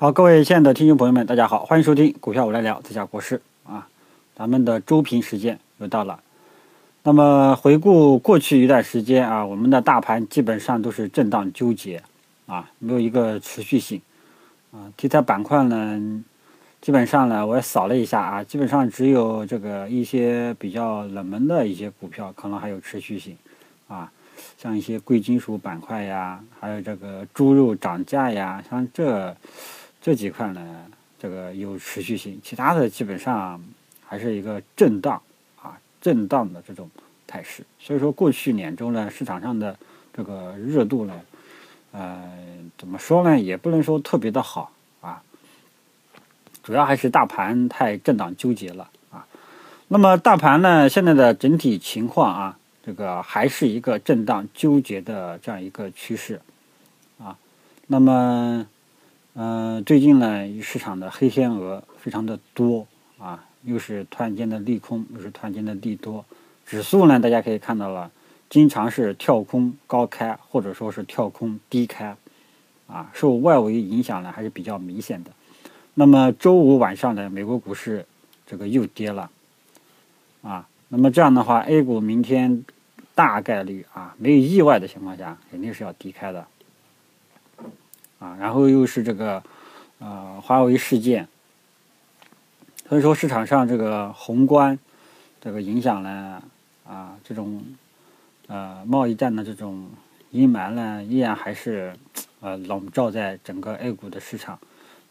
好，各位亲爱的听众朋友们，大家好，欢迎收听股票我来聊，这下国事啊，咱们的周评时间又到了。那么回顾过去一段时间啊，我们的大盘基本上都是震荡纠结啊，没有一个持续性啊。题材板块呢，基本上呢，我也扫了一下啊，基本上只有这个一些比较冷门的一些股票可能还有持续性啊，像一些贵金属板块呀，还有这个猪肉涨价呀，像这这几块呢，这个有持续性，其他的基本上还是一个震荡啊。震荡的这种态势，所以说过去两周呢，市场上的这个热度呢，呃，怎么说呢，也不能说特别的好啊，主要还是大盘太震荡纠结了啊。那么大盘呢，现在的整体情况啊，这个还是一个震荡纠结的这样一个趋势啊。那么，嗯，最近呢，市场的黑天鹅非常的多啊。又是突然间的利空，又是突然间的利多，指数呢，大家可以看到了，经常是跳空高开，或者说是跳空低开，啊，受外围影响呢还是比较明显的。那么周五晚上呢，美国股市这个又跌了，啊，那么这样的话，A 股明天大概率啊，没有意外的情况下，肯定是要低开的，啊，然后又是这个呃华为事件。所以说市场上这个宏观这个影响呢，啊，这种呃贸易战的这种阴霾呢，依然还是呃笼罩在整个 A 股的市场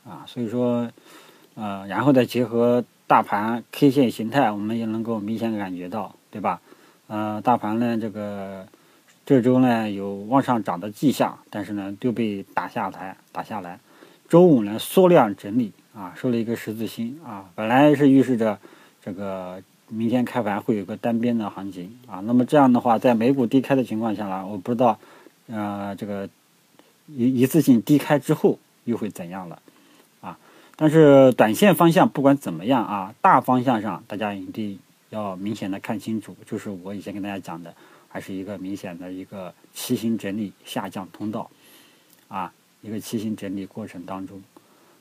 啊。所以说呃，然后再结合大盘 K 线形态，我们也能够明显感觉到，对吧？呃，大盘呢这个这周呢有往上涨的迹象，但是呢就被打下来，打下来。周五呢缩量整理。啊，收了一个十字星啊，本来是预示着这个明天开盘会有个单边的行情啊。那么这样的话，在美股低开的情况下呢，我不知道，呃，这个一一次性低开之后又会怎样了啊？但是短线方向不管怎么样啊，大方向上大家一定要明显的看清楚，就是我以前跟大家讲的，还是一个明显的一个骑行整理下降通道啊，一个骑行整理过程当中。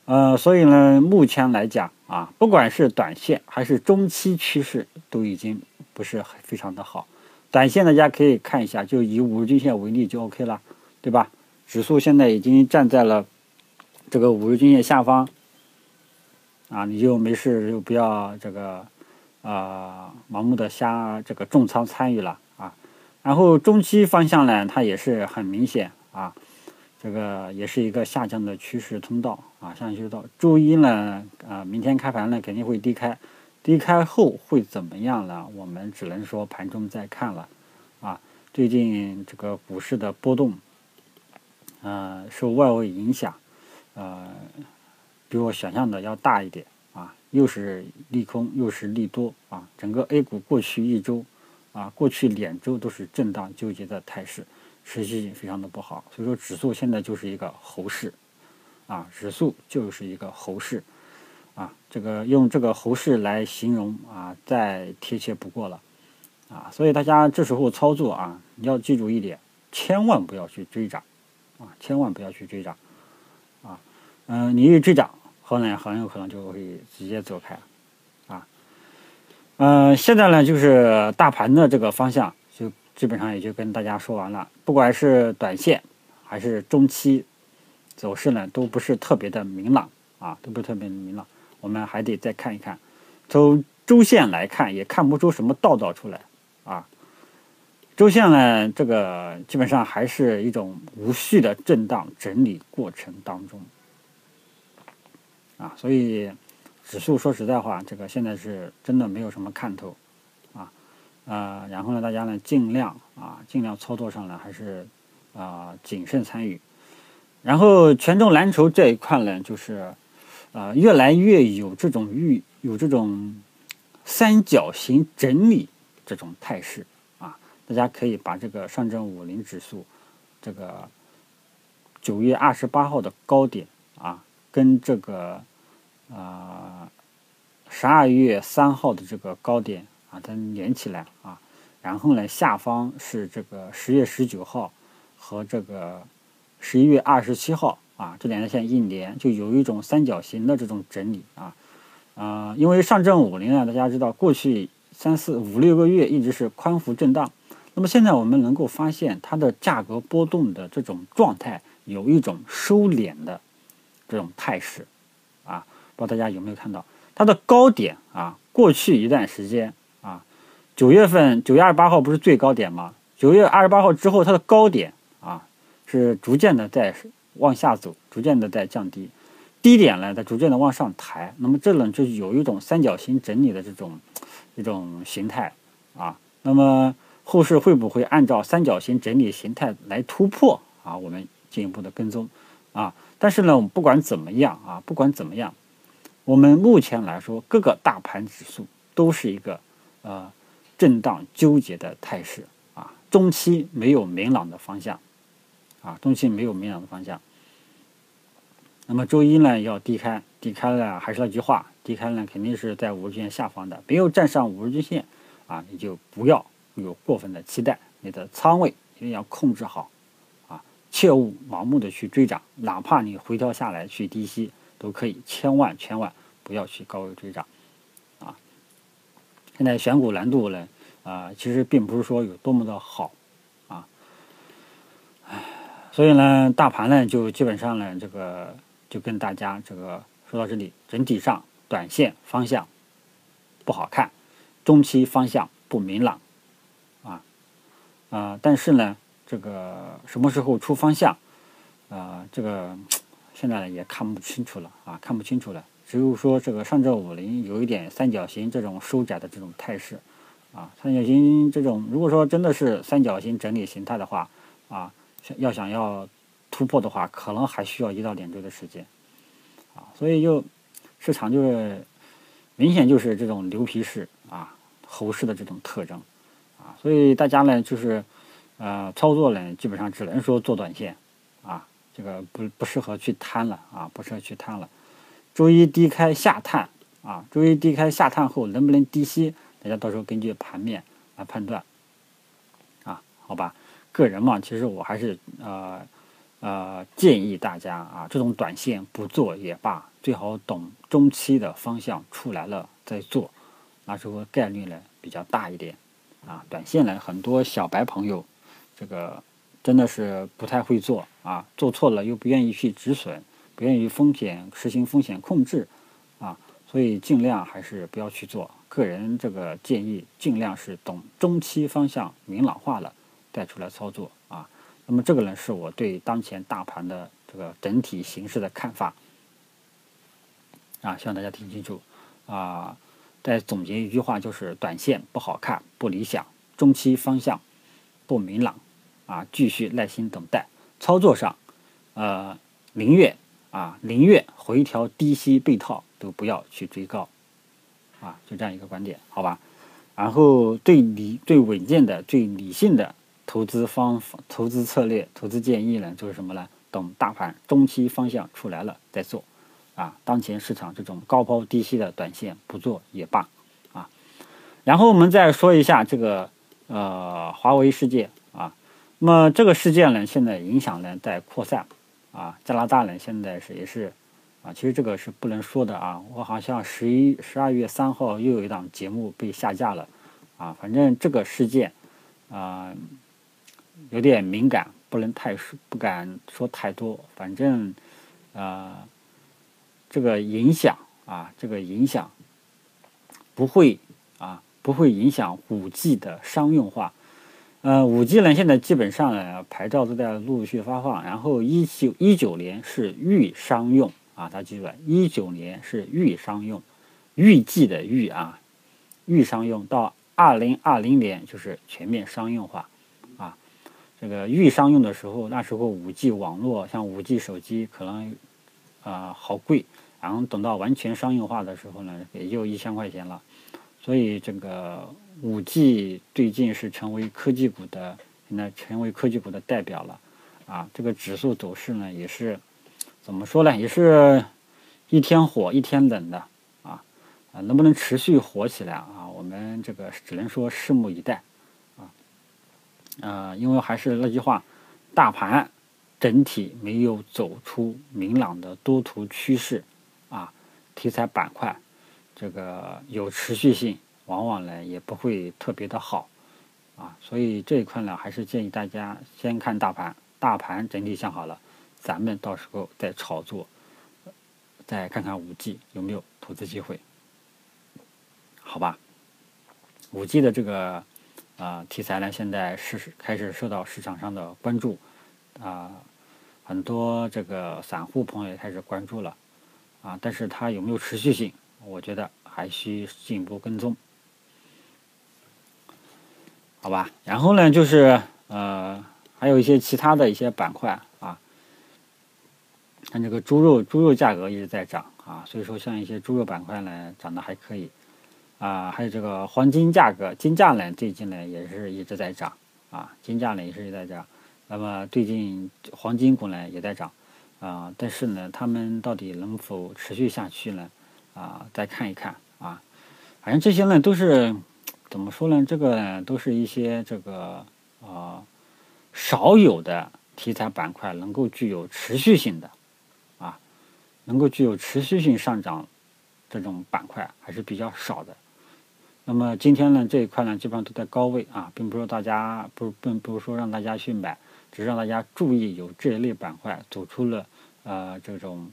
呃，所以呢，目前来讲啊，不管是短线还是中期趋势，都已经不是非常的好。短线大家可以看一下，就以五日均线为例就 OK 了，对吧？指数现在已经站在了这个五日均线下方，啊，你就没事就不要这个啊盲目的瞎这个重仓参与了。然后中期方向呢，它也是很明显啊。这个也是一个下降的趋势通道啊，下降趋势道。周一呢，啊，明天开盘呢肯定会低开，低开后会怎么样呢？我们只能说盘中再看了啊。最近这个股市的波动，呃，受外围影响，呃，比我想象的要大一点啊，又是利空又是利多啊。整个 A 股过去一周啊，过去两周都是震荡纠结的态势。持续性非常的不好，所以说指数现在就是一个猴市，啊，指数就是一个猴市，啊，这个用这个猴市来形容啊，再贴切不过了，啊，所以大家这时候操作啊，你要记住一点，千万不要去追涨，啊，千万不要去追涨，啊，嗯，你一追涨，后面很有可能就会直接走开，啊，嗯，现在呢就是大盘的这个方向。就基本上也就跟大家说完了，不管是短线还是中期走势呢，都不是特别的明朗啊，都不是特别明朗。我们还得再看一看，从周线来看也看不出什么道道出来啊。周线呢，这个基本上还是一种无序的震荡整理过程当中啊，所以指数说实在话，这个现在是真的没有什么看头。啊，然后呢，大家呢尽量啊，尽量操作上呢还是啊谨慎参与。然后权重蓝筹这一块呢，就是啊越来越有这种预有这种三角形整理这种态势啊。大家可以把这个上证五零指数这个九月二十八号的高点啊，跟这个啊十二月三号的这个高点。啊，它连起来啊，然后呢，下方是这个十月十九号和这个十一月二十七号啊，这两条线一连就有一种三角形的这种整理啊，啊，因为上证五零啊，大家知道过去三四五六个月一直是宽幅震荡，那么现在我们能够发现它的价格波动的这种状态有一种收敛的这种态势啊，不知道大家有没有看到它的高点啊？过去一段时间啊，九月份九月二十八号不是最高点吗？九月二十八号之后，它的高点啊是逐渐的在。往下走，逐渐的在降低，低点呢在逐渐的往上抬，那么这呢就有一种三角形整理的这种一种形态啊。那么后市会不会按照三角形整理形态来突破啊？我们进一步的跟踪啊。但是呢，我们不管怎么样啊，不管怎么样，我们目前来说，各个大盘指数都是一个呃震荡纠结的态势啊，中期没有明朗的方向啊，中期没有明朗的方向。那么周一呢要低开，低开了还是那句话，低开呢肯定是在五日线下方的，没有站上五日均线啊，你就不要有过分的期待，你的仓位一定要控制好啊，切勿盲目的去追涨，哪怕你回调下来去低吸都可以，千万千万不要去高位追涨啊。现在选股难度呢啊，其实并不是说有多么的好啊，唉，所以呢，大盘呢就基本上呢这个。就跟大家这个说到这里，整体上短线方向不好看，中期方向不明朗，啊啊，但是呢，这个什么时候出方向，啊，这个现在也看不清楚了啊，看不清楚了。只有说这个上证五零有一点三角形这种收窄的这种态势，啊，三角形这种如果说真的是三角形整理形态的话，啊，要想要。突破的话，可能还需要一到两周的时间，啊，所以就市场就是明显就是这种牛皮式啊，猴市的这种特征，啊，所以大家呢就是呃操作呢基本上只能说做短线，这个不不适合去贪了啊，不适合去贪了。周一低开下探啊，周一低开下探后能不能低吸，大家到时候根据盘面来判断，啊，好吧，个人嘛，其实我还是呃。呃，建议大家啊，这种短线不做也罢，最好等中期的方向出来了再做，那时候概率呢比较大一点。啊，短线呢，很多小白朋友，这个真的是不太会做啊，做错了又不愿意去止损，不愿意风险实行风险控制，啊，所以尽量还是不要去做。个人这个建议，尽量是等中期方向明朗化了再出来操作啊。那么这个呢，是我对当前大盘的这个整体形势的看法啊，希望大家听清楚啊。再总结一句话，就是短线不好看、不理想，中期方向不明朗啊，继续耐心等待。操作上，呃，宁愿啊，宁愿回调低吸被套，都不要去追高啊，就这样一个观点，好吧？然后最理、最稳健的、最理性的。投资方、投资策略、投资建议呢，就是什么呢？等大盘中期方向出来了再做，啊，当前市场这种高抛低吸的短线不做也罢，啊，然后我们再说一下这个呃华为世界，那么这个事件呢，现在影响呢在扩散，啊，加拿大呢现在是也是啊，其实这个是不能说的啊，我好像十一十二月三号又有一档节目被下架了，啊，反正这个事件啊。有点敏感，不能太说，不敢说太多。反正，呃，这个影响啊，这个影响不会啊，不会影响五 G 的商用化。呃，五 G 呢，现在基本上呢，牌照都在陆续发放。然后一九一九年是预商用啊，大家记住了，一九年是预商用，预计的预啊，预商用到二零二零年就是全面商用化啊。这个预商用的时候，那时候五 G 网络像五 G 手机可能啊好贵，然后等到完全商用化的时候呢，也就一千块钱了。所以这个五 G 最近是成为科技股的，现在成为科技股的代表了啊。这个指数走势呢，也是怎么说呢？也是一天火一天冷的啊啊，能不能持续火起来啊？我们这个只能说拭目以待啊。呃，因为还是那句话，大盘整体没有走出明朗的多头趋势啊，题材板块这个有持续性，往往呢也不会特别的好啊，所以这一块呢，还是建议大家先看大盘，大盘整体向好了，咱们到时候再炒作，再看看五 G 有没有投资机会，好吧？五 G 的这个。啊，题材呢，现在是开始受到市场上的关注，啊，很多这个散户朋友也开始关注了，啊，但是它有没有持续性，我觉得还需进一步跟踪，好吧？然后呢，就是呃，还有一些其他的一些板块啊，看这个猪肉，猪肉价格一直在涨啊，所以说像一些猪肉板块呢，涨得还可以。啊，还有这个黄金价格，金价呢最近呢也是一直在涨啊，金价呢也是一直在涨。那么最近黄金股呢也在涨啊，但是呢，他们到底能否持续下去呢？啊，再看一看啊。反正这些呢都是怎么说呢？这个都是一些这个啊少有的题材板块能够具有持续性的啊，能够具有持续性上涨这种板块还是比较少的。那么今天呢，这一块呢，基本上都在高位啊，并不是说大家不并不是说让大家去买，只是让大家注意有这一类板块走出了呃这种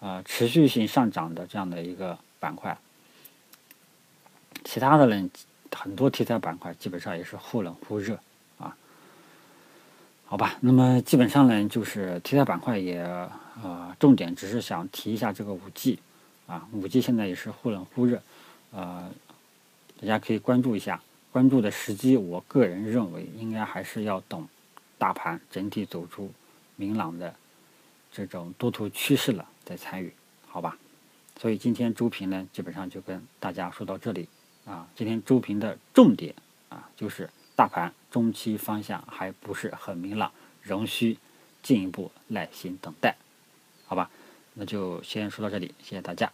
呃持续性上涨的这样的一个板块。其他的呢，很多题材板块基本上也是忽冷忽热啊。好吧，那么基本上呢，就是题材板块也呃重点只是想提一下这个五 G 啊，五 G 现在也是忽冷忽热，呃。大家可以关注一下，关注的时机，我个人认为应该还是要等大盘整体走出明朗的这种多头趋势了再参与，好吧？所以今天周评呢，基本上就跟大家说到这里啊。今天周评的重点啊，就是大盘中期方向还不是很明朗，仍需进一步耐心等待，好吧？那就先说到这里，谢谢大家。